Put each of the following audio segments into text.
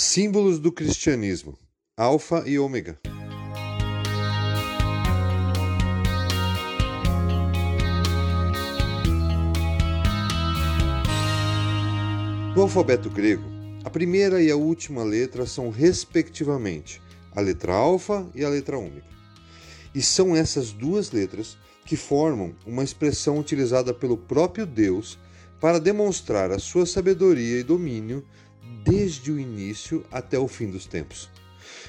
Símbolos do cristianismo: Alfa e Ômega. No alfabeto grego, a primeira e a última letra são, respectivamente, a letra alfa e a letra ômega. E são essas duas letras que formam uma expressão utilizada pelo próprio Deus para demonstrar a sua sabedoria e domínio desde o início até o fim dos tempos.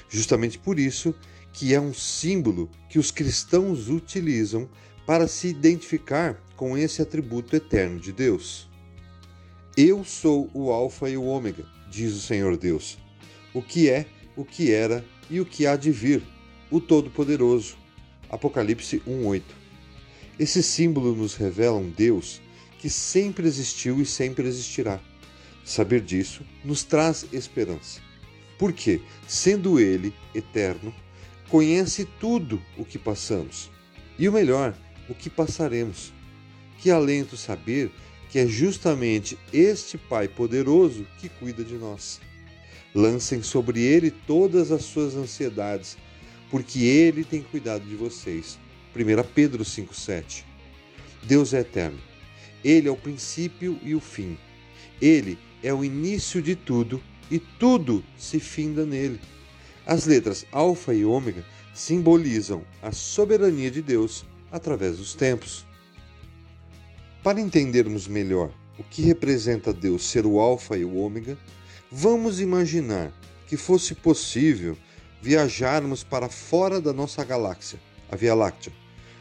Justamente por isso que é um símbolo que os cristãos utilizam para se identificar com esse atributo eterno de Deus. Eu sou o Alfa e o Ômega, diz o Senhor Deus, o que é, o que era e o que há de vir, o Todo-Poderoso. Apocalipse 1:8. Esse símbolo nos revela um Deus que sempre existiu e sempre existirá Saber disso nos traz esperança. Porque, sendo Ele eterno, conhece tudo o que passamos e o melhor, o que passaremos. Que alento saber que é justamente este Pai poderoso que cuida de nós. Lancem sobre Ele todas as suas ansiedades, porque Ele tem cuidado de vocês. 1 Pedro 5,7 Deus é eterno. Ele é o princípio e o fim. Ele é o início de tudo e tudo se finda nele. As letras Alfa e Ômega simbolizam a soberania de Deus através dos tempos. Para entendermos melhor o que representa Deus ser o Alfa e o Ômega, vamos imaginar que fosse possível viajarmos para fora da nossa galáxia, a Via Láctea,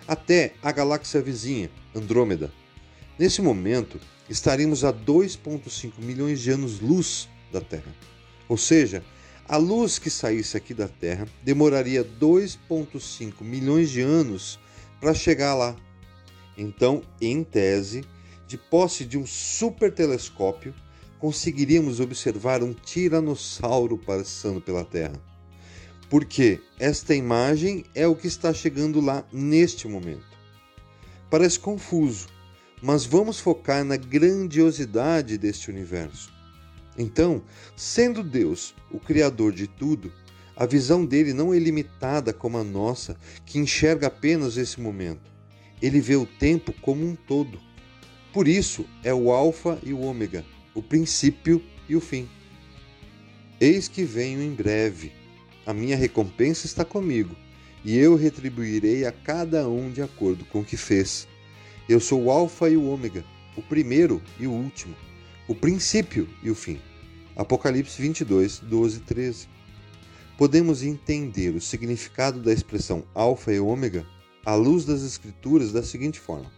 até a galáxia vizinha, Andrômeda. Nesse momento, estaríamos a 2,5 milhões de anos-luz da Terra. Ou seja, a luz que saísse aqui da Terra demoraria 2,5 milhões de anos para chegar lá. Então, em tese, de posse de um super telescópio, conseguiríamos observar um tiranossauro passando pela Terra. Porque esta imagem é o que está chegando lá neste momento. Parece confuso, mas vamos focar na grandiosidade deste universo. Então, sendo Deus o Criador de tudo, a visão dele não é limitada como a nossa, que enxerga apenas esse momento. Ele vê o tempo como um todo. Por isso é o Alfa e o Ômega, o princípio e o fim. Eis que venho em breve. A minha recompensa está comigo, e eu retribuirei a cada um de acordo com o que fez. Eu sou o Alfa e o Ômega, o primeiro e o último, o princípio e o fim. Apocalipse 22, 12 e 13. Podemos entender o significado da expressão Alfa e Ômega à luz das Escrituras da seguinte forma: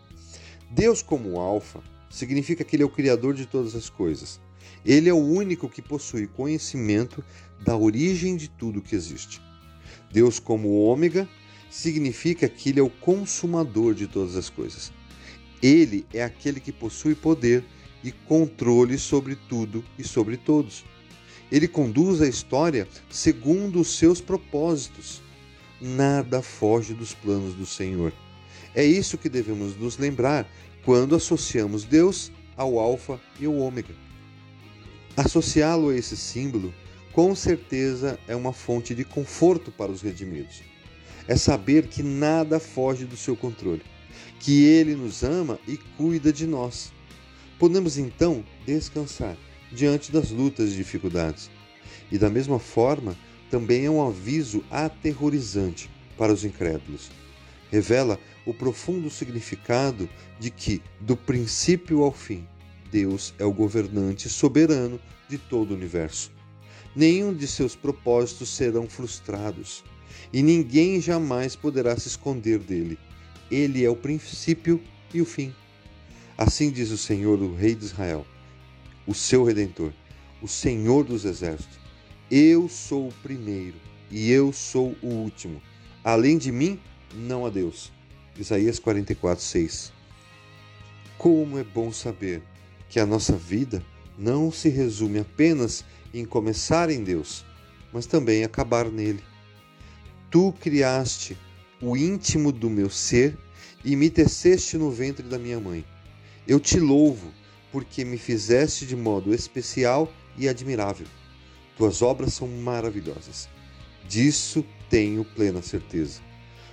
Deus, como Alfa, significa que Ele é o Criador de todas as coisas. Ele é o único que possui conhecimento da origem de tudo que existe. Deus, como Ômega, significa que Ele é o consumador de todas as coisas. Ele é aquele que possui poder e controle sobre tudo e sobre todos. Ele conduz a história segundo os seus propósitos. Nada foge dos planos do Senhor. É isso que devemos nos lembrar quando associamos Deus ao Alfa e ao Ômega. Associá-lo a esse símbolo, com certeza, é uma fonte de conforto para os redimidos. É saber que nada foge do seu controle que Ele nos ama e cuida de nós. Podemos então descansar diante das lutas e dificuldades. E da mesma forma, também é um aviso aterrorizante para os incrédulos. Revela o profundo significado de que, do princípio ao fim, Deus é o governante soberano de todo o universo. Nenhum de seus propósitos serão frustrados, e ninguém jamais poderá se esconder dele. Ele é o princípio e o fim. Assim diz o Senhor, o Rei de Israel, o seu redentor, o Senhor dos exércitos. Eu sou o primeiro e eu sou o último. Além de mim, não há Deus. Isaías 44, 6. Como é bom saber que a nossa vida não se resume apenas em começar em Deus, mas também acabar nele. Tu criaste o íntimo do meu ser e me teceste no ventre da minha mãe. Eu te louvo, porque me fizeste de modo especial e admirável. Tuas obras são maravilhosas. Disso tenho plena certeza.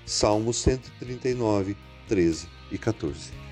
Salmos 139, 13 e 14.